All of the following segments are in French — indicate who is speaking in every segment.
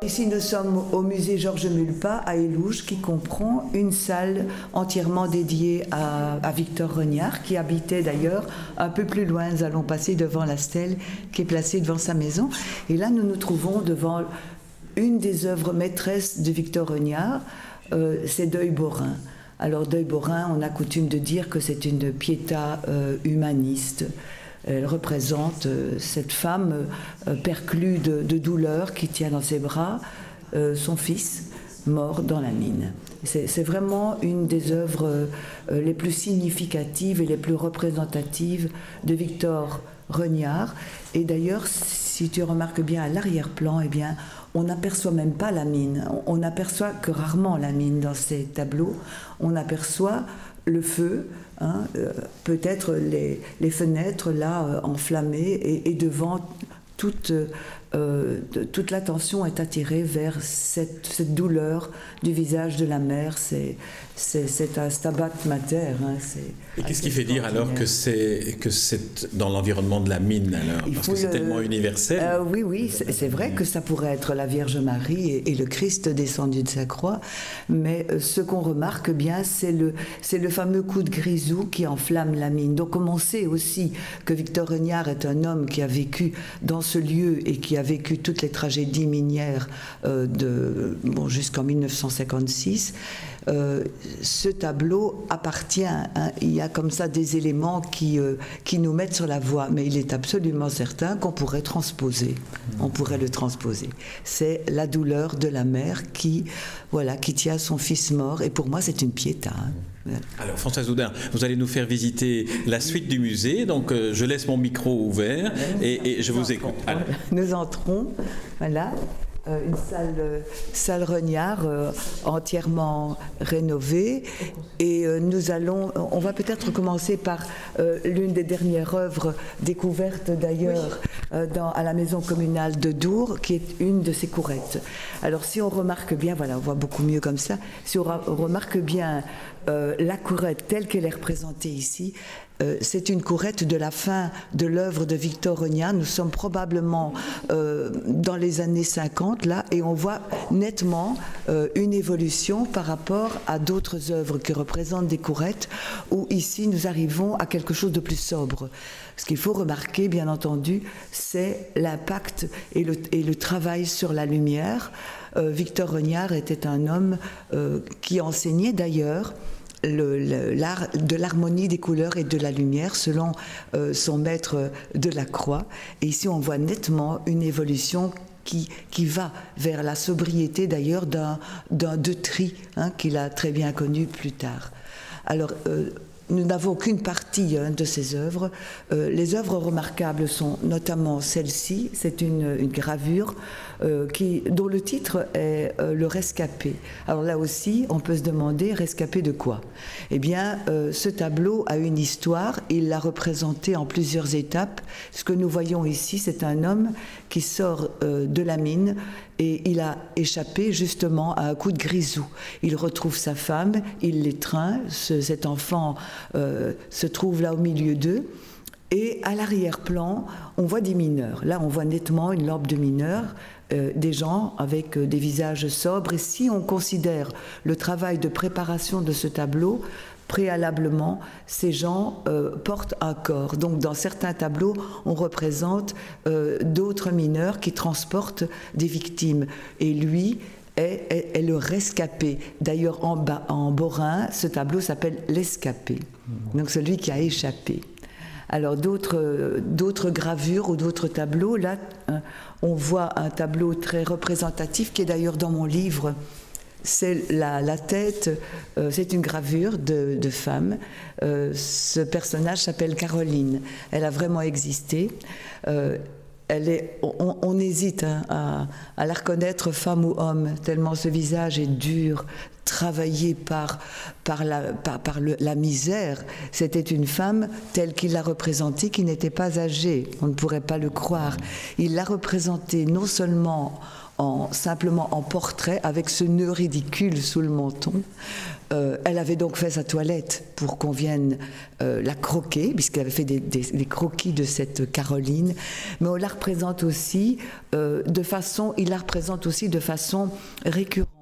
Speaker 1: Ici, nous sommes au musée Georges Mulpa à Élouges, qui comprend une salle entièrement dédiée à, Victor Regnard, qui habitait d'ailleurs un peu plus loin. Nous allons passer devant la stèle qui est placée devant sa maison. Et là, nous nous trouvons devant une des œuvres maîtresses de Victor Regnard, euh, c'est Deuil Borin. Alors, Deuil Borin, on a coutume de dire que c'est une piéta euh, humaniste. Elle représente euh, cette femme euh, perclue de, douleur qui tient dans ses bras euh, son fils mort dans la mine. C'est vraiment une des œuvres les plus significatives et les plus représentatives de Victor Regnard. Et d'ailleurs, si tu remarques bien à l'arrière-plan, eh bien, on n'aperçoit même pas la mine. On n'aperçoit que rarement la mine dans ces tableaux. On aperçoit le feu, hein, euh, peut-être les, fenêtres là euh, enflammées et, devant toute, euh, toute l'attention est attirée vers cette, cette, douleur du visage de la mère. C'est, c'est, un stabat mater. Hein,
Speaker 2: et qu'est-ce qui fait dire alors que c'est, que c'est dans l'environnement de la mine alors? Parce que c'est tellement universel.
Speaker 1: Euh, oui, oui, c'est, vrai que ça pourrait être la Vierge Marie et, le Christ descendu de sa croix. Mais euh, ce qu'on remarque bien, c'est le, c'est le fameux coup de grisou qui enflamme la mine. Donc, comme on sait aussi que Victor Regnard est un homme qui a vécu dans ce lieu et qui a vécu toutes les tragédies minières euh, de, bon, jusqu'en 1956, euh, ce tableau appartient, hein, il y a comme ça des éléments qui, euh, qui nous mettent sur la voie, mais il est absolument certain qu'on pourrait transposer, on pourrait le transposer. C'est la douleur de la mère qui, voilà, qui tient son fils mort, et pour moi c'est une piéta. Hein.
Speaker 2: Alors Françoise Houdin, vous allez nous faire visiter la suite du musée, donc euh, je laisse mon micro ouvert et, et je vous écoute.
Speaker 1: Nous entrons, voilà. Euh, une salle, euh, salle Regnard euh, entièrement rénovée. Et nous allons, on va peut-être commencer par l'une des dernières œuvres découvertes d'ailleurs à la maison communale de Dour, qui est une de ces courettes. Alors si on remarque bien, voilà, on voit beaucoup mieux comme ça, si on remarque bien la courette telle qu'elle est représentée ici, euh, c'est une courette de la fin de l'œuvre de Victor Regnat. Nous sommes probablement euh, dans les années 50 là, et on voit nettement euh, une évolution par rapport à d'autres œuvres qui représentent des courettes, où ici nous arrivons à quelque chose de plus sobre. Ce qu'il faut remarquer, bien entendu, c'est l'impact et le, et le, travail sur la lumière. Victor Regnard était un homme qui enseignait d'ailleurs l'art de l'harmonie des couleurs et de la lumière selon euh, son maître de la croix. Et ici, on voit nettement une évolution qui, qui, va vers la sobriété d'ailleurs d'un de tri hein, qu'il a très bien connu plus tard. Alors, euh, nous n'avons qu'une partie hein, de ces œuvres. Euh, les œuvres remarquables sont notamment celle-ci, c'est une, gravure euh, dont le titre est euh, Le rescapé. Alors là aussi, on peut se demander rescapé de quoi? Eh bien, ce tableau a une histoire, il l'a représenté en plusieurs étapes. Ce que nous voyons ici, c'est un homme qui sort de la mine et il a échappé justement à un coup de grisou. Il retrouve sa femme, il l'étreint, cet enfant se trouve là au milieu d'eux. Et à l'arrière-plan, on voit des mineurs. Là, on voit nettement une lampe de mineurs euh, des gens avec euh, des visages sobres. Et si on considère le travail de préparation de ce tableau, préalablement, ces gens euh, portent un corps. Donc dans certains tableaux, on représente d'autres mineurs qui transportent des victimes. Et lui, est, le rescapé. D'ailleurs, en, en Borin, ce tableau s'appelle l'escapé. Donc celui qui a échappé. Alors d'autres gravures ou d'autres tableaux, là, hein, on voit un tableau très représentatif qui est d'ailleurs dans mon livre. C'est la, tête, euh, c'est une gravure de, femme. Euh, ce personnage s'appelle Caroline. Elle a vraiment existé. Euh, elle est, on, hésite hein, à, la reconnaître femme ou homme, tellement ce visage est dur, travaillé par, par, la, par, la misère. C'était une femme telle qu'il l'a représentée, qui n'était pas âgée. On ne pourrait pas le croire. Il l'a représentée non seulement en, simplement en portrait avec ce nœud ridicule sous le menton. Euh, elle avait donc fait sa toilette pour qu'on vienne euh, la croquer, puisqu'elle avait fait des, croquis de cette Caroline. Mais on la représente aussi euh, de façon, il la représente aussi de façon récurrente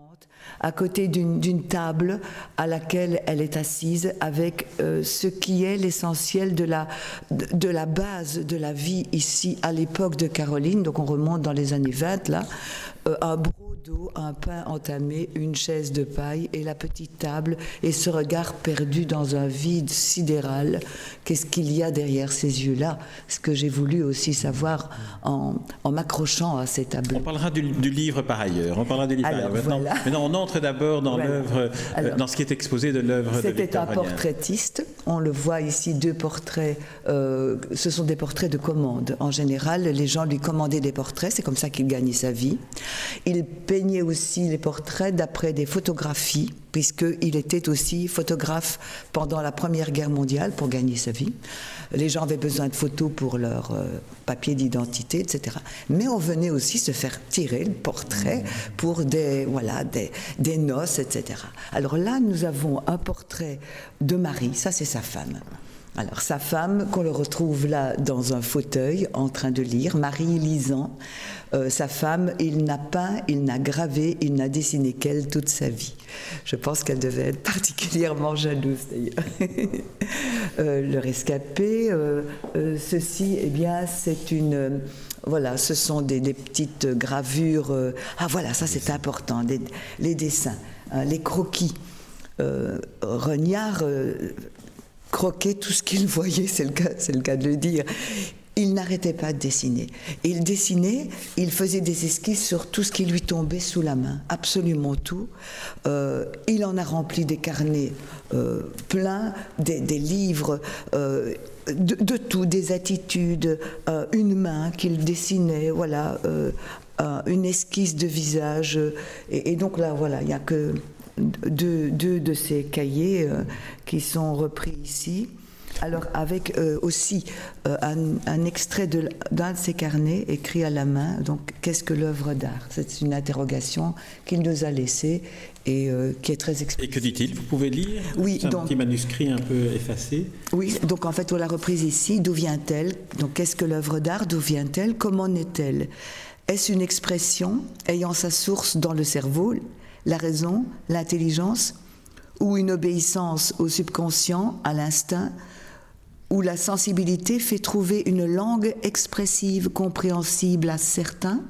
Speaker 1: à côté d'une table à laquelle elle est assise avec ce qui est l'essentiel de la, de, la base de la vie ici à l'époque de Caroline, donc on remonte dans les années 20 là, un un pain entamé, une chaise de paille et la petite table et ce regard perdu dans un vide sidéral. Qu'est-ce qu'il y a derrière ces yeux-là? Ce que j'ai voulu aussi savoir en, m'accrochant à ces tableaux.
Speaker 2: On parlera du, livre par ailleurs. On parlera du livre Maintenant, on entre d'abord dans l'œuvre, euh, dans ce qui est exposé de l'œuvre de
Speaker 1: C'était un portraitiste. On le voit ici, deux portraits. Euh, ce sont des portraits de commande. En général, les gens lui commandaient des portraits. C'est comme ça qu'il gagnait sa vie. Il peignait aussi les portraits d'après des photographies, puisqu'il était aussi photographe pendant la Première Guerre mondiale pour gagner sa vie. Les gens avaient besoin de photos pour leur euh, papier d'identité, etc. Mais on venait aussi se faire tirer le portrait pour des, voilà, des, des noces, etc. Alors là, nous avons un portrait de Marie, ça c'est sa femme. Alors sa femme, qu'on le retrouve là dans un fauteuil en train de lire, Marie lisant, euh, sa femme, il n'a peint, il n'a gravé, il n'a dessiné qu'elle toute sa vie. Je pense qu'elle devait être particulièrement jalouse d'ailleurs. euh, le rescapé, euh, ceci, eh bien, c'est une voilà, ce sont des, petites gravures. ah voilà, ça c'est important, les dessins, hein, les croquis. Regnard croquait tout ce qu'il voyait, c'est le, cas, c'est le cas de le dire. Il n'arrêtait pas de dessiner. il dessinait, il faisait des esquisses sur tout ce qui lui tombait sous la main, absolument tout. Euh, il en a rempli des carnets euh, pleins, des, livres. Euh, de, tout, des attitudes, une main qu'il dessinait, voilà, une esquisse de visage. Et, et donc là, voilà, il n'y a que deux, de ces cahiers euh, qui sont repris ici. Alors avec euh, aussi euh, un, extrait d'un de, ces carnets écrit à la main. Donc qu'est-ce que l'œuvre d'art? C'est une interrogation qu'il nous a laissée et qui est très
Speaker 2: explicite. Et que dit-il? Vous pouvez lire?
Speaker 1: Oui,
Speaker 2: C'est un petit manuscrit un peu effacé.
Speaker 1: Oui, donc en fait on l'a reprise ici. D'où vient-elle? Donc qu'est-ce que l'œuvre d'art? D'où vient-elle? Comment naît-elle Est-ce une expression ayant sa source dans le cerveau? La raison, l'intelligence, ou une obéissance au subconscient, à l'instinct, où la sensibilité fait trouver une langue expressive, compréhensible à certains.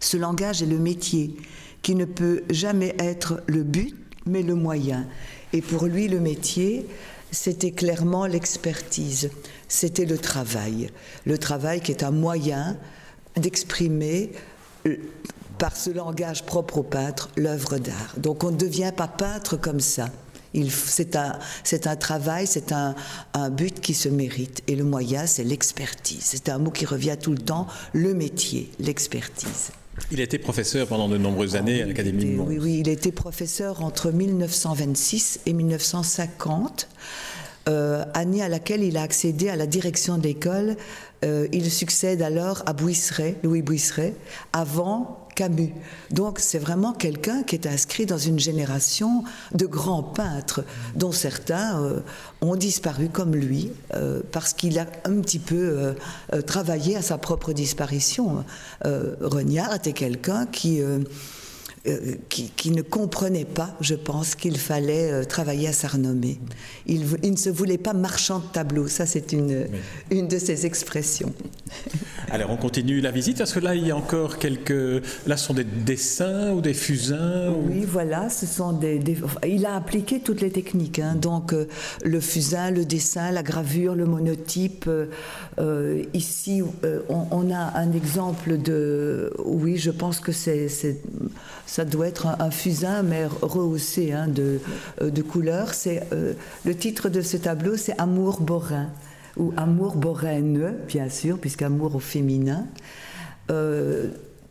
Speaker 1: Ce langage est le métier, qui ne peut jamais être le but, mais le moyen. Et pour lui, le métier, c'était clairement l'expertise, c'était le travail. Le travail qui est un moyen d'exprimer par ce langage propre au peintre, l'œuvre d'art. Donc on ne devient pas peintre comme ça. C'est un, un, travail, c'est un, un, but qui se mérite. Et le moyen, c'est l'expertise. C'est un mot qui revient tout le temps, le métier, l'expertise.
Speaker 2: Il a été professeur pendant de nombreuses années à l'Académie de Mons.
Speaker 1: Oui, oui, il a été professeur entre 1926 et 1950. Euh, année à laquelle il a accédé à la direction d'école. Euh, il succède alors à Bouisseret, Louis Bouisseret, avant Camus. Donc c'est vraiment quelqu'un qui est inscrit dans une génération de grands peintres, dont certains euh, ont disparu comme lui, euh, parce qu'il a un petit peu euh, travaillé à sa propre disparition. Reniard était quelqu'un qui euh, qui, ne comprenait pas, je pense, qu'il fallait euh, travailler à sa renommée. Il, ne se voulait pas marchand de tableaux, ça c'est une, une de ses expressions.
Speaker 2: Alors on continue la visite, parce que là il y a encore quelques... Là ce sont des dessins ou des fusains
Speaker 1: Oui, voilà, ce sont des, Il a appliqué toutes les techniques, hein. donc euh, le fusain, le dessin, la gravure, le monotype. ici, on, on, a un exemple de... Oui, je pense que c'est ça doit être un, fusain, mais rehaussé hein, de, euh, de couleurs. Euh, le titre de ce tableau, c'est Amour borin, ou Amour boraine, bien sûr, puisqu'amour au féminin. Euh,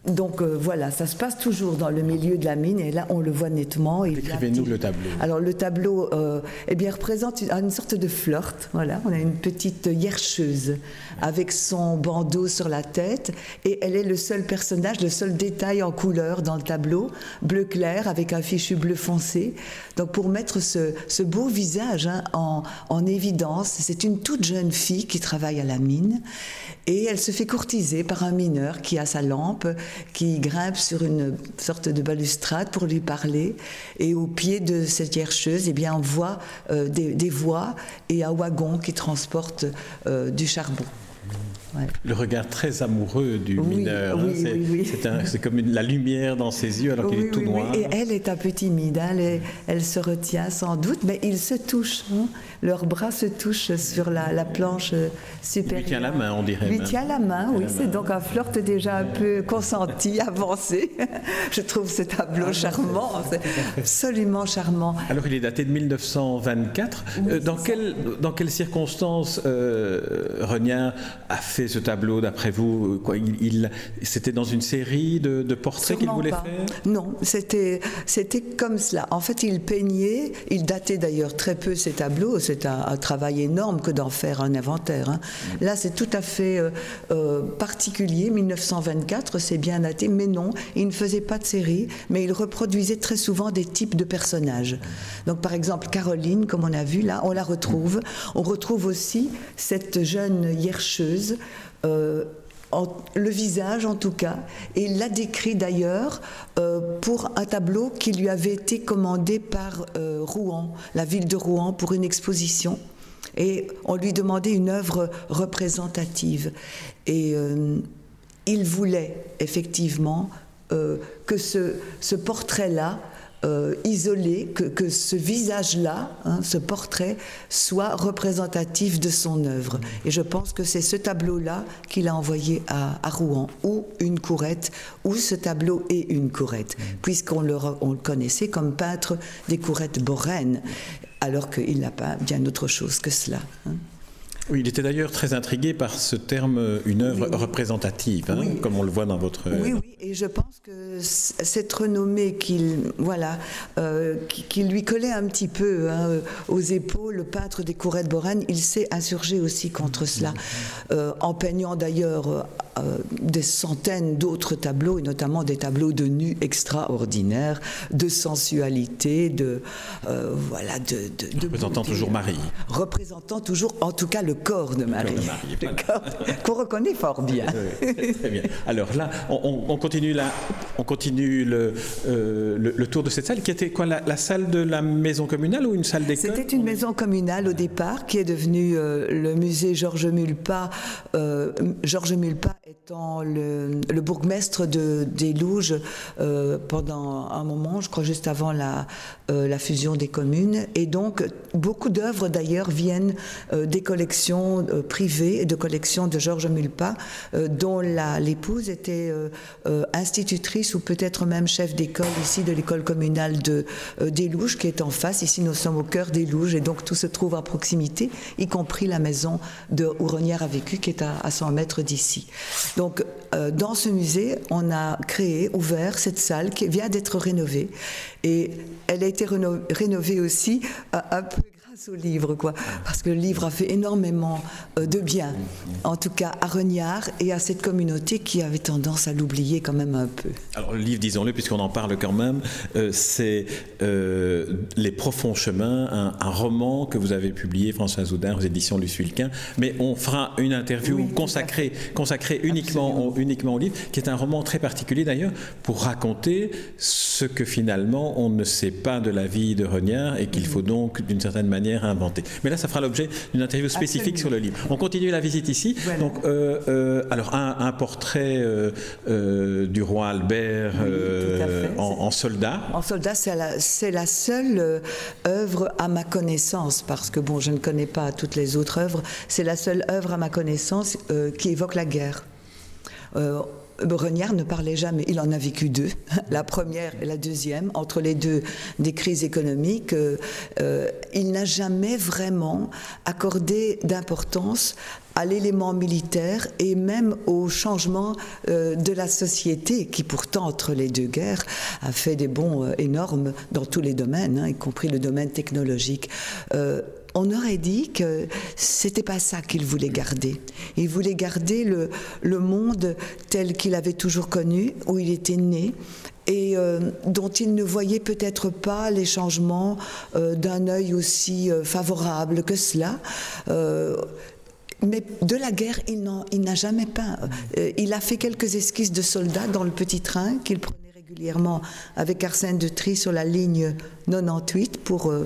Speaker 1: donc euh, voilà, ça se passe toujours dans le milieu de la mine et là on le voit nettement.
Speaker 2: Décrivez-nous le tableau.
Speaker 1: Alors le tableau euh, eh bien, représente une, sorte de flirt. Voilà, on a une petite hiercheuse avec son bandeau sur la tête et elle est le seul personnage, le seul détail en couleur dans le tableau, bleu clair avec un fichu bleu foncé. Donc pour mettre ce, beau visage hein, en, en évidence, c'est une toute jeune fille qui travaille à la mine et elle se fait courtiser par un mineur qui a sa lampe, qui grimpe sur une sorte de balustrade pour lui parler. Et au pied de cette hiercheuse, eh bien, on voit euh, des, voies et un wagon qui transporte euh, du charbon.
Speaker 2: Le regard très amoureux du mineur. Hein, c'est comme la lumière dans ses yeux alors qu'il est tout noir.
Speaker 1: Et elle est un peu timide, hein, elle, se retient sans doute, mais ils se touchent. Hein. Leurs bras se touchent sur la, planche supérieure.
Speaker 2: Lui tient la main, on dirait.
Speaker 1: Lui tient la main, oui. C'est donc un flirt déjà un peu consenti, avancé. Je trouve ce tableau ah, charmant, c'est absolument charmant.
Speaker 2: Alors il est daté de 1924. Euh, dans, quelle, dans quelles circonstances euh, Regnard a fait ce tableau d'après vous quoi, il, C'était dans une série de, portraits qu'il voulait faire?
Speaker 1: Non, c'était, c'était comme cela. En fait, il peignait, il datait d'ailleurs très peu ses tableaux, c'est un, travail énorme que d'en faire un inventaire. Hein. Mm. Là, c'est tout à fait euh, euh, particulier, 1924, c'est bien daté, mais non, il ne faisait pas de série, mais il reproduisait très souvent des types de personnages. Donc, par exemple, Caroline, comme on a vu là, on la retrouve. On retrouve aussi cette jeune hiercheuse euh, le visage en tout cas, et l'a décrit d'ailleurs euh, pour un tableau qui lui avait été commandé par euh, Rouen, la ville de Rouen, pour une exposition. Et on lui demandait une œuvre représentative. Et il voulait effectivement que ce portrait-là euh, isolé, que, ce visage-là, hein, ce portrait, soit représentatif de son œuvre. Et je pense que c'est ce tableau-là qu'il a envoyé à, Rouen, ou une courette, ou ce tableau est une courette, puisqu'on le, le connaissait comme peintre des courettes boraines, alors qu'il n'a pas bien autre chose que cela. Hein.
Speaker 2: Oui, il était d'ailleurs très intrigué par ce terme, euh, une œuvre représentative, hein, comme on le voit dans votre.
Speaker 1: Oui, oui, et je pense que cette renommée qu'il, voilà, euh, qui, lui collait un petit peu hein, aux épaules, le peintre des courettes Boraine, il s'est insurgé aussi contre cela, euh, en peignant d'ailleurs des centaines d'autres tableaux, et notamment des tableaux de nus extraordinaires, de sensualité, de voilà, de,
Speaker 2: de représentant toujours Marie,
Speaker 1: représentant toujours, en tout cas le le corps de Marie. Qu'on reconnaît fort bien.
Speaker 2: très bien. Alors là, on, continue, là, on continue le, euh, le, tour de cette salle qui était quoi la, salle de la maison communale ou une salle d'école?
Speaker 1: C'était une maison communale au départ qui est devenue euh, le musée Georges Mulpa. Euh, Georges Mulpa étant le, le bourgmestre de, des Louges pendant un moment, je crois juste avant la, la fusion des communes. Et donc, beaucoup d'œuvres d'ailleurs viennent des collections euh, privée de collection de Georges Mulpa, euh, dont l'épouse était euh, institutrice ou peut-être même chef d'école ici de l'école communale de, des qui est en face. Ici, nous sommes au cœur des Louges et donc tout se trouve à proximité, y compris la maison de, où Renière a vécu, qui est à, 100 mètres d'ici. Donc, dans ce musée, on a créé, ouvert cette salle qui vient d'être rénovée. Et elle a été rénovée aussi un peu au livre, quoi, parce que le livre a fait énormément euh, de bien, en tout cas à Regnard et à cette communauté qui avait tendance à l'oublier quand même un peu.
Speaker 2: Alors le livre, disons-le, puisqu'on en parle quand même, euh, c'est euh, Les profonds chemins, un, roman que vous avez publié, François Zoudin, aux éditions Luce mais on fera une interview consacrée, consacrée uniquement au, uniquement au livre, qui est un roman très particulier d'ailleurs, pour raconter ce que finalement on ne sait pas de la vie de Regnard et qu'il faut donc d'une certaine manière inventer. Mais là, ça fera l'objet d'une interview spécifique sur le livre. On continue la visite ici. Donc, euh, euh, alors un, portrait euh, du roi Albert en, soldat.
Speaker 1: En soldat, c'est la, la, seule œuvre à ma connaissance, parce que bon, je ne connais pas toutes les autres œuvres. C'est la seule œuvre à ma connaissance qui évoque la guerre. Renière ne parlait jamais, il en a vécu deux, la première et la deuxième, entre les deux des crises économiques. Euh, il n'a jamais vraiment accordé d'importance à l'élément militaire et même au changement euh, de la société qui pourtant entre les deux guerres a fait des bons euh, énormes dans tous les domaines, hein, y compris le domaine technologique. Euh, on aurait dit que c'était pas ça qu'il voulait garder. Il voulait garder le, le monde tel qu'il avait toujours connu, où il était né, et dont il ne voyait peut-être pas les changements d'un œil aussi favorable que cela. Mais de la guerre, il n'a jamais peint. Euh, il a fait quelques esquisses de soldats dans le petit train qu'il prenait régulièrement avec Arsène de Trie sur la ligne 98 pour euh, euh,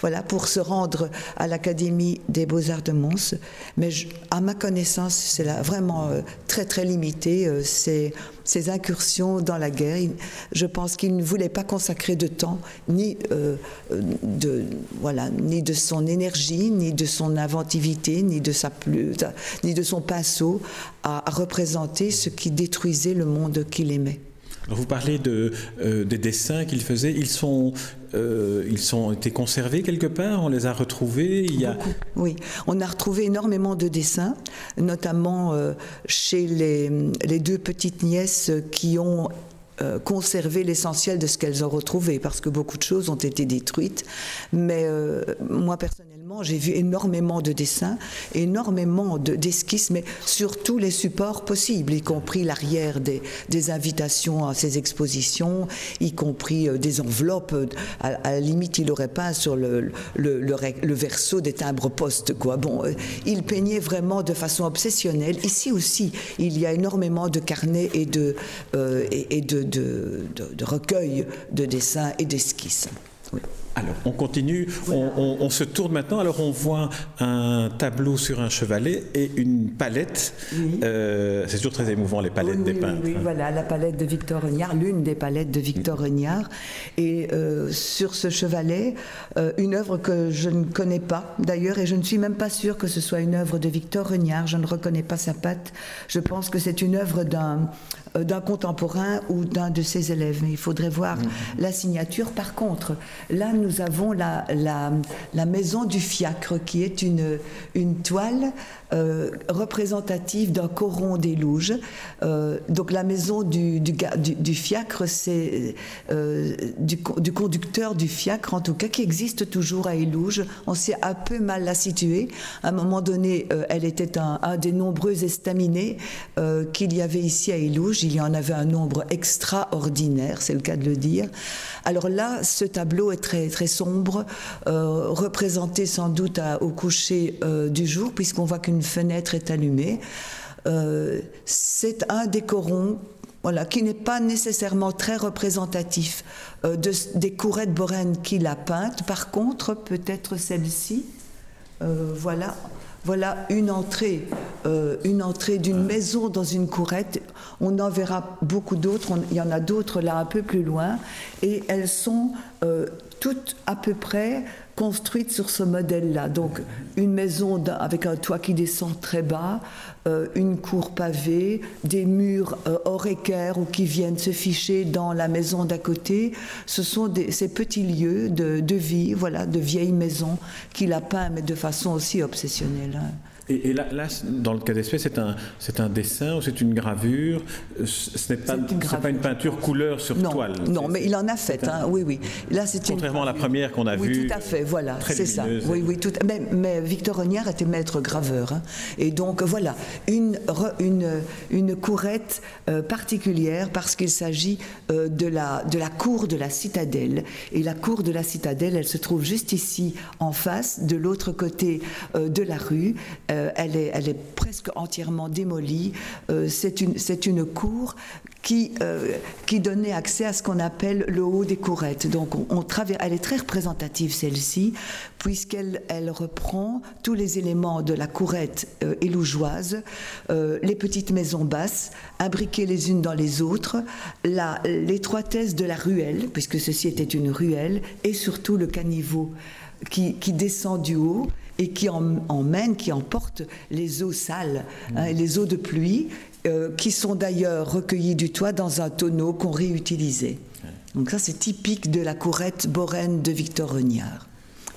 Speaker 1: voilà, pour se rendre à l'Académie des Beaux-Arts de Mons. Mais à ma connaissance, c'est vraiment euh, très très limité, euh, ces, incursions dans la guerre. je pense qu'il ne voulait pas consacrer de temps, ni, de, voilà, ni de son énergie, ni de son inventivité, ni de, sa, ni de son pinceau à représenter ce qui détruisait le monde qu'il aimait.
Speaker 2: Vous parlez de, euh, des dessins qu'il faisait. Ils sont, euh, ils sont été conservés quelque part. On les a retrouvés.
Speaker 1: Il y a... Oui, on a retrouvé énormément de dessins, notamment euh, chez les, les, deux petites nièces qui ont conservé l'essentiel de ce qu'elles ont retrouvé, parce que beaucoup de choses ont été détruites. Mais moi, personnellement, j'ai vu énormément de dessins, énormément d'esquisses, mais sur tous les supports possibles, y compris l'arrière des, invitations à ces expositions, y compris euh, des enveloppes. À, la limite, il n'aurait pas sur le, verso des timbres postes. Quoi. Bon, euh, il peignait vraiment de façon obsessionnelle. Ici aussi, il y a énormément de carnets et euh, de, de, recueils de dessins et d'esquisses.
Speaker 2: Oui. Alors, on continue, on, se tourne maintenant. Alors, on voit un tableau sur un chevalet et une palette. Euh, c'est toujours très émouvant, les palettes des peintres.
Speaker 1: Oui, voilà, la palette de Victor Regnard, l'une des palettes de Victor Regnard. Et euh, sur ce chevalet, euh, une œuvre que je ne connais pas, d'ailleurs, et je ne suis même pas sûre que ce soit une œuvre de Victor Regnard. Je ne reconnais pas sa patte. Je pense que c'est une œuvre d'un d'un contemporain ou d'un de ses élèves. Mais il faudrait voir mhm. la signature. Par contre, là, nous avons la, maison du fiacre, qui est une toile euh, représentative d'un coron des Louges. Euh, donc la maison du, du, fiacre, c'est euh, du, du, conducteur du fiacre, en tout cas, qui existe toujours à Élouges. On sait un peu mal la situer. À un moment donné, elle était un, un, des nombreux estaminets qu'il y avait ici à Élouges. Il y en avait un nombre extraordinaire, c'est le cas de le dire. Alors là, ce tableau est très, très sombre, représenté sans doute au coucher du jour, puisqu'on voit qu'une fenêtre est allumée. Euh, c'est un décoron voilà, qui n'est pas nécessairement très représentatif euh, de, des courettes boraines qu'il a peintes. Par contre, peut-être celle-ci, euh, voilà, voilà une entrée, une entrée d'une maison dans une courette. On en verra beaucoup d'autres. Il y en a d'autres là un peu plus loin, et elles sont toutes à peu près construite sur ce modèle-là. Donc une maison avec un toit qui descend très bas, euh, une cour pavée, des murs euh, hors équerre ou qui viennent se ficher dans la maison d'à côté. Ce sont ces petits lieux de, vie, voilà, de vieilles maisons qu'il a peint, mais de façon aussi obsessionnelle. Hein.
Speaker 2: Et, là, dans le cas d'espèce, c'est un, c'est un dessin ou c'est une gravure? Ce n'est pas, une, pas une peinture couleur sur toile.
Speaker 1: Non, mais il en a fait, hein, oui, oui.
Speaker 2: Là, c'est Contrairement à la première qu'on a
Speaker 1: oui,
Speaker 2: vue.
Speaker 1: tout à fait, voilà, c'est ça. Oui, oui, tout, mais, mais Victor Rognard était maître graveur. Hein. et donc, voilà, une, une, une courette euh, particulière parce qu'il s'agit euh, de, la, de la cour de la citadelle. Et la cour de la citadelle, elle se trouve juste ici, en face, de l'autre côté euh, de la rue. Euh, elle, est, presque entièrement démolie. Euh, c'est une, cour qui, euh, qui, donnait accès à ce qu'on appelle le haut des courettes. Donc on, elle est très représentative celle-ci, puisqu'elle elle reprend tous les éléments de la courette élougeoise, les petites maisons basses, imbriquées les unes dans les autres, l'étroitesse de la ruelle, puisque ceci était une ruelle, et surtout le caniveau qui descend du haut et qui emmène, qui emporte les eaux sales, hein, les eaux de pluie, euh, qui sont d'ailleurs recueillies du toit dans un tonneau qu'on réutilisait. Donc ça, c'est typique de la courette boraine de Victor Regnard.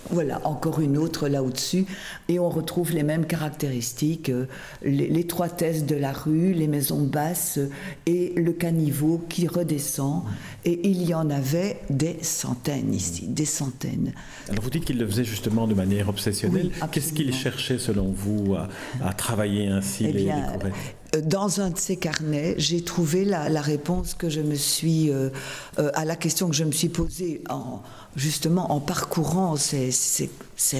Speaker 1: Voilà, encore une autre là au-dessus, et on retrouve les mêmes caractéristiques, euh, l'étroitesse de la rue, les maisons basses et le caniveau qui redescend. Et il y en avait des centaines ici, des centaines.
Speaker 2: Alors vous dites qu'il le faisait justement de manière obsessionnelle. Qu'est-ce qu'il cherchait selon vous à, travailler ainsi eh les, bien,
Speaker 1: euh, dans un de ces carnets, j'ai trouvé la, réponse que je me suis euh, à la question que je me suis posée en justement en parcourant ces,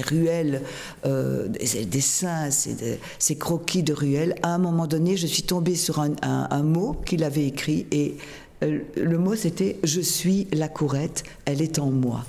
Speaker 1: ruelles, euh, ces dessins, ces, croquis de ruelles, à un moment donné, je suis tombée sur un, mot qu'il avait écrit et euh, le mot c'était Je suis la courette, elle est en moi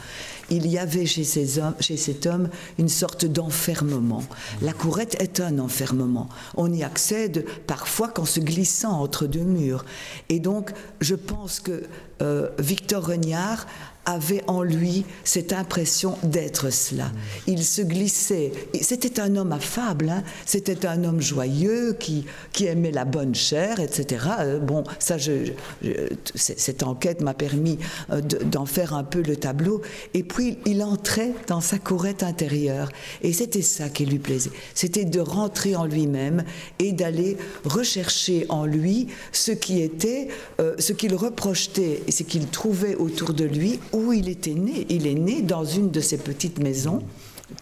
Speaker 1: il y avait chez, cet homme une sorte d'enfermement. La courette est un enfermement. On y accède parfois qu'en se glissant entre deux murs. Et donc, je pense que euh, Victor Regnard avait en lui cette impression d'être cela. Il se glissait. C'était un homme affable, hein. c'était un homme joyeux qui, qui aimait la bonne chair, etc. Euh, bon, ça, je, cette enquête m'a permis euh, d'en faire un peu le tableau. Et puis, il entrait dans sa courette intérieure. Et c'était ça qui lui plaisait. C'était de rentrer en lui-même et d'aller rechercher en lui ce qui était, euh, ce qu'il reprochetait et ce qu'il trouvait autour de lui où il était né. Il est né dans une de ces petites maisons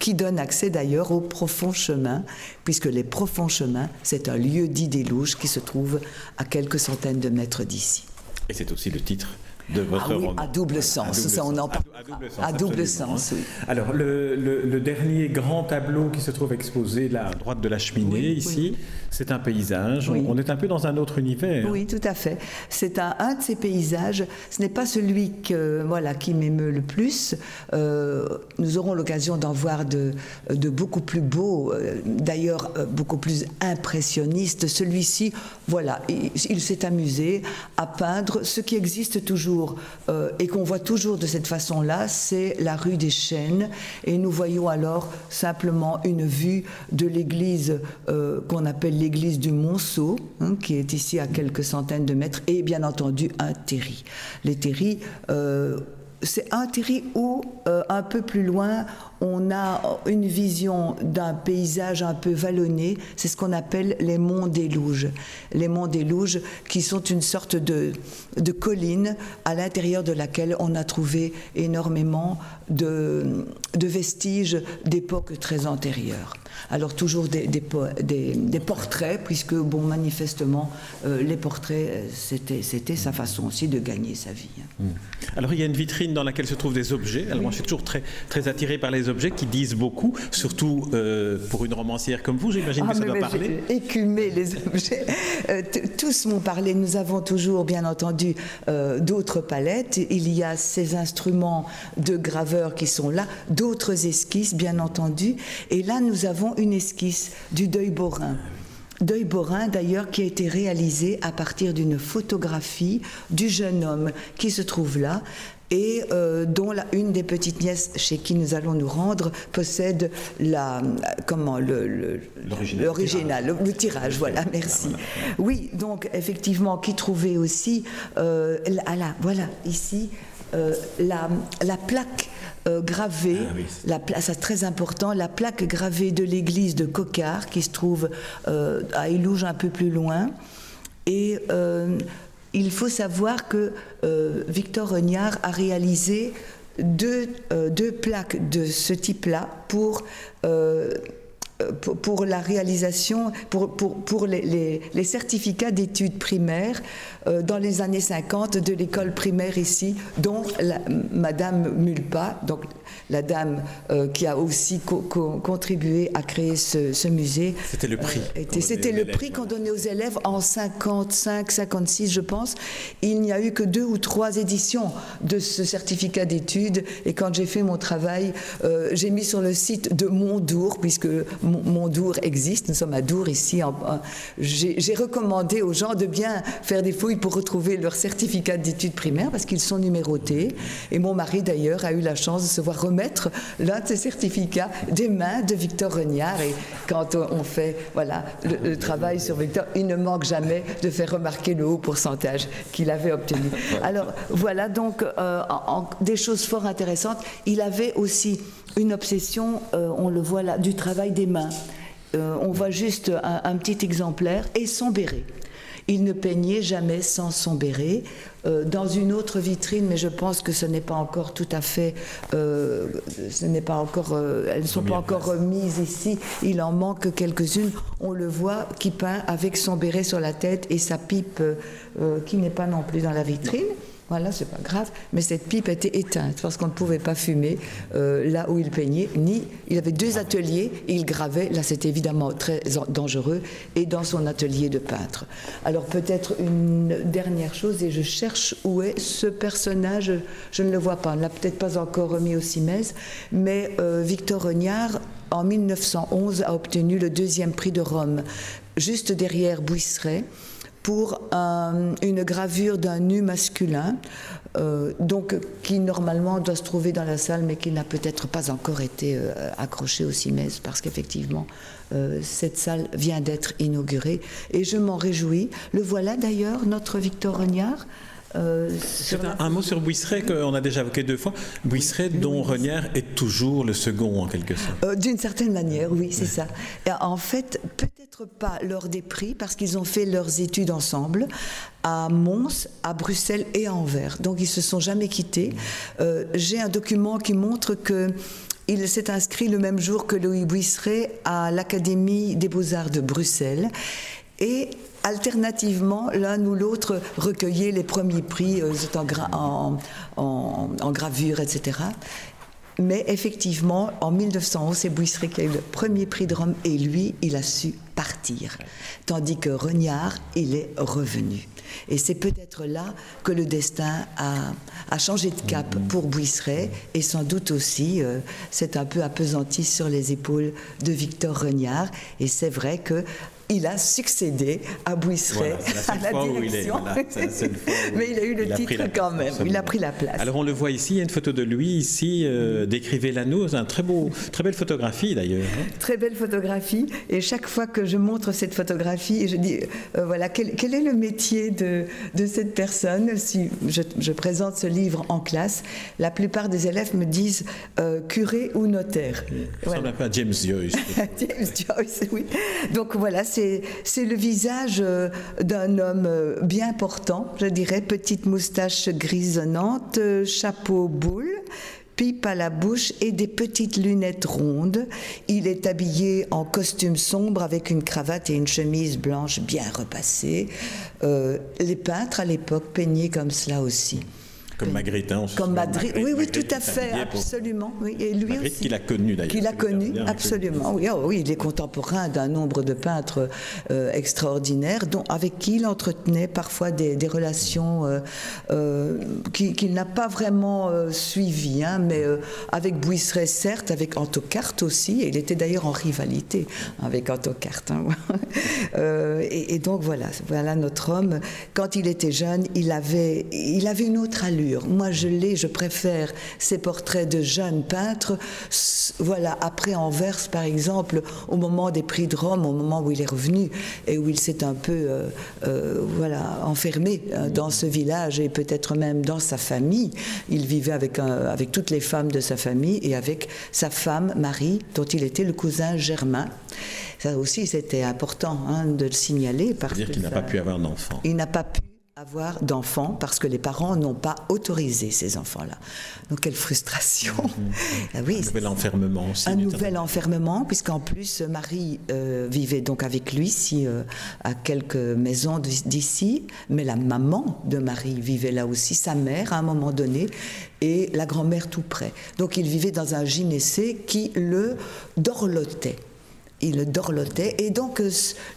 Speaker 1: qui donne accès d'ailleurs aux profonds chemins, puisque les profonds chemins, c'est un lieu dit des louches qui se trouve à quelques centaines de mètres d'ici.
Speaker 2: Et c'est aussi le titre de votre
Speaker 1: ah
Speaker 2: oui,
Speaker 1: À double sens, ça on en parle. À, double sens, oui.
Speaker 2: Alors le, dernier grand tableau qui se trouve exposé là à droite de la cheminée ici, c'est un paysage. On est un peu dans un autre univers.
Speaker 1: Oui, tout à fait. C'est un, un, de ces paysages. Ce n'est pas celui que, voilà, qui m'émeut le plus. Euh, nous aurons l'occasion d'en voir de, de, beaucoup plus beaux, euh, d'ailleurs euh, beaucoup plus impressionnistes. Celui-ci, voilà, il s'est amusé à peindre ce qui existe toujours euh, et qu'on voit toujours de cette façon-là, c'est la rue des Chênes. Et nous voyons alors simplement une vue de l'église euh, qu'on appelle l'église du Monceau, hein, qui est ici à quelques centaines de mètres, et bien entendu un terri. Les terris, euh, c'est un terri où, un peu plus loin, on a une vision d'un paysage un peu vallonné, c'est ce qu'on appelle les monts des Louges. Les monts des Louges qui sont une sorte de, de colline à l'intérieur de laquelle on a trouvé énormément de, vestiges d'époques très antérieures. Alors toujours des, des, portraits, puisque bon, manifestement, euh, les portraits, c'était, c'était sa façon aussi de gagner sa vie.
Speaker 2: Mmh. Alors il y a une vitrine dans laquelle se trouvent des objets. Alors moi je suis toujours très, très attiré par les objets objets qui disent beaucoup, surtout euh, pour une romancière comme vous, j'imagine que ah, ça doit parler.
Speaker 1: Écumer les objets. Euh, tous m'ont parlé. Nous avons toujours, bien entendu, euh, d'autres palettes. Il y a ces instruments de graveur qui sont là, d'autres esquisses, bien entendu. Et là, nous avons une esquisse du deuil borin. Deuil Borin, d'ailleurs, qui a été réalisé à partir d'une photographie du jeune homme qui se trouve là, et euh, dont la, une des petites nièces chez qui nous allons nous rendre possède la comment le l'original le, tirage. voilà merci. Oui donc effectivement qui trouvait aussi euh, là, voilà ici euh, la, la plaque gravée, ah la c'est très important, la plaque gravée de l'église de Cocard qui se trouve à Ilouge un peu plus loin. Et il faut savoir que euh, Victor Regnard a réalisé deux, euh, deux plaques de ce type-là pour euh, pour, la réalisation, pour, pour, les, les, certificats d'études primaires dans les années 50 de l'école primaire ici, dont la, Madame Mulpa, donc la dame euh, qui a aussi contribué à créer ce, musée.
Speaker 2: C'était le prix.
Speaker 1: Euh, c'était le prix qu'on donnait aux élèves en 55, 56, je pense. Il n'y a eu que deux ou trois éditions de ce certificat d'études. Et quand j'ai fait mon travail, euh, j'ai mis sur le site de Mondour, puisque Mondour existe. Nous sommes à Dour ici. J'ai recommandé aux gens de bien faire des fouilles pour retrouver leur certificat d'études primaires parce qu'ils sont numérotés. Et mon mari d'ailleurs a eu la chance de se voir remettre l'un de ces certificats des mains de Victor Regnard. Et quand on fait voilà, le, travail sur Victor, il ne manque jamais de faire remarquer le haut pourcentage qu'il avait obtenu. Alors voilà donc euh, des choses fort intéressantes. Il avait aussi une obsession, on le voit là, du travail des mains. on voit juste un, petit exemplaire et son béret. Il ne peignait jamais sans son béret. Euh, dans une autre vitrine, mais je pense que ce n'est pas encore tout à fait, euh, ce n'est pas encore, euh, elles ne sont pas encore remises ici. Il en manque quelques-unes. On le voit qui peint avec son béret sur la tête et sa pipe qui n'est pas non plus dans la vitrine. Voilà, c'est pas grave, mais cette pipe était éteinte parce qu'on ne pouvait pas fumer euh, là où il peignait, ni il avait deux ateliers et il gravait. Là, c'était évidemment très dangereux et dans son atelier de peintre. Alors peut-être une dernière chose et je cherche où est ce personnage. Je ne le vois pas, on l'a peut-être pas encore remis au CIMES, mais euh, Victor Regnard en 1911 a obtenu le deuxième prix de Rome, juste derrière Bouisseret pour une gravure d'un nu masculin, euh, donc qui normalement doit se trouver dans la salle, mais qui n'a peut-être pas encore été euh, accroché au CIMES, parce qu'effectivement, euh, cette salle vient d'être inaugurée, et je m'en réjouis. Le voilà d'ailleurs, notre Victor Regnard.
Speaker 2: Euh, un, mot sur Bouisseret qu'on a déjà évoqué deux fois. Bouisseret, dont Renière est toujours le second en quelque sorte.
Speaker 1: Euh, d'une certaine manière, oui, c'est ça. en fait, peut-être pas lors des prix, parce qu'ils ont fait leurs études ensemble à Mons, à Bruxelles et à Anvers. Donc ils se sont jamais quittés. Euh, j'ai un document qui montre que il s'est inscrit le même jour que Louis Bouisseret à l'Académie des Beaux-Arts de Bruxelles. Et alternativement, l'un ou l'autre recueillait les premiers prix euh, en, gravure, etc. Mais effectivement, en 1911, c'est Bouisseret qui a eu le premier prix de Rome et lui, il a su partir. Tandis que Regnard, il est revenu. Et c'est peut-être là que le destin a, changé de cap pour Bouisseret et sans doute aussi euh, c'est un peu appesanti sur les épaules de Victor Regnard. Et c'est vrai que il a succédé à Bouisseret à la direction. Mais il a eu le titre quand même. Il a pris la place.
Speaker 2: Alors on le voit ici, il y a une photo de lui ici. Euh, Décrivez-la-nous. Un très beau, très belle photographie d'ailleurs. Hein.
Speaker 1: Très belle photographie. Et chaque fois que je montre cette photographie, je dis euh, voilà quel, est le métier de, de cette personne? Si je, présente ce livre en classe, la plupart des élèves me disent euh, curé ou notaire.
Speaker 2: Ça voilà. ressemble un James Joyce.
Speaker 1: James Joyce, oui. Donc voilà, c'est c'est le visage euh, d'un homme euh, bien portant, je dirais, petite moustache grisonnante, euh, chapeau boule, pipe à la bouche et des petites lunettes rondes. Il est habillé en costume sombre avec une cravate et une chemise blanche bien repassée. les peintres à l'époque peignaient comme cela aussi.
Speaker 2: Comme Magritte. Hein,
Speaker 1: Comme Madrid. Oui, oui, tout à fait, absolument. Oui.
Speaker 2: Et lui Magritte qu'il a connu d'ailleurs.
Speaker 1: Qu'il a connu, absolument. Oui, oh, oui, il est contemporain d'un nombre de peintres euh, extraordinaires, dont, avec qui il entretenait parfois des, relations euh, euh, qu'il n'a pas vraiment suivies, hein, mais avec Bouisseret, certes, avec Antocarte aussi, et il était d'ailleurs en rivalité avec Antocarte. Hein. et, et, donc voilà, voilà notre homme. Quand il était jeune, il avait, il avait une autre allure moi, je l'ai, je préfère ces portraits de jeunes peintres. Voilà, après Anvers, par exemple, au moment des prix de Rome, au moment où il est revenu et où il s'est un peu, euh, euh, voilà, enfermé euh, dans ce village et peut-être même dans sa famille. Il vivait avec, avec toutes les femmes de sa famille et avec sa femme Marie, dont il était le cousin germain. Ça aussi, c'était important hein, de le signaler.
Speaker 2: C'est-à-dire qu'il n'a pas pu avoir d'enfant.
Speaker 1: Il n'a pas pu avoir d'enfants parce que les parents n'ont pas autorisé ces enfants-là. Donc quelle frustration. Mhm.
Speaker 2: Ah oui, un nouvel enfermement aussi.
Speaker 1: Un nouvel enfermement, puisqu'en plus Marie euh, vivait donc avec lui si, euh, à quelques maisons d'ici, mais la maman de Marie vivait là aussi, sa mère à un moment donné, et la grand-mère tout près. Donc il vivait dans un gynécée qui le dorlotait il dorlotait. Et donc, euh,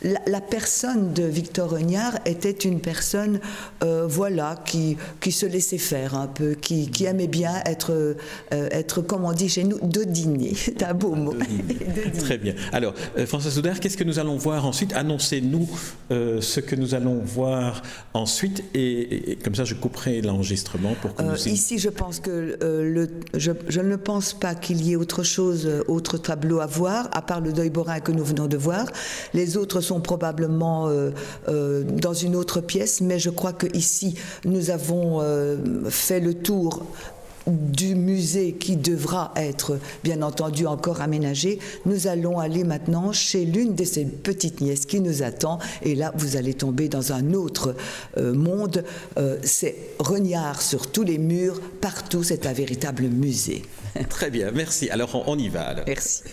Speaker 1: la, personne de Victor Regnard était une personne, euh, voilà, qui, qui se laissait faire un peu, qui, qui aimait bien être, euh, être, comme on dit chez nous, de dîner. C'est un beau mot.
Speaker 2: Très bien. Alors, François Souder, qu'est-ce que nous allons voir ensuite? Annoncez-nous ce que nous allons voir ensuite. Et, comme ça, je couperai l'enregistrement pour que nous...
Speaker 1: Ici, je pense que le, je, je, ne pense pas qu'il y ait autre chose, autre tableau à voir, à part le deuil Que nous venons de voir. Les autres sont probablement euh, euh, dans une autre pièce, mais je crois que ici nous avons euh, fait le tour du musée qui devra être bien entendu encore aménagé, nous allons aller maintenant chez l'une de ces petites nièces qui nous attend et là vous allez tomber dans un autre euh, monde. Euh, c'est regnard sur tous les murs, partout c'est un véritable musée.
Speaker 2: Très bien, merci. Alors on, y va.
Speaker 1: Merci.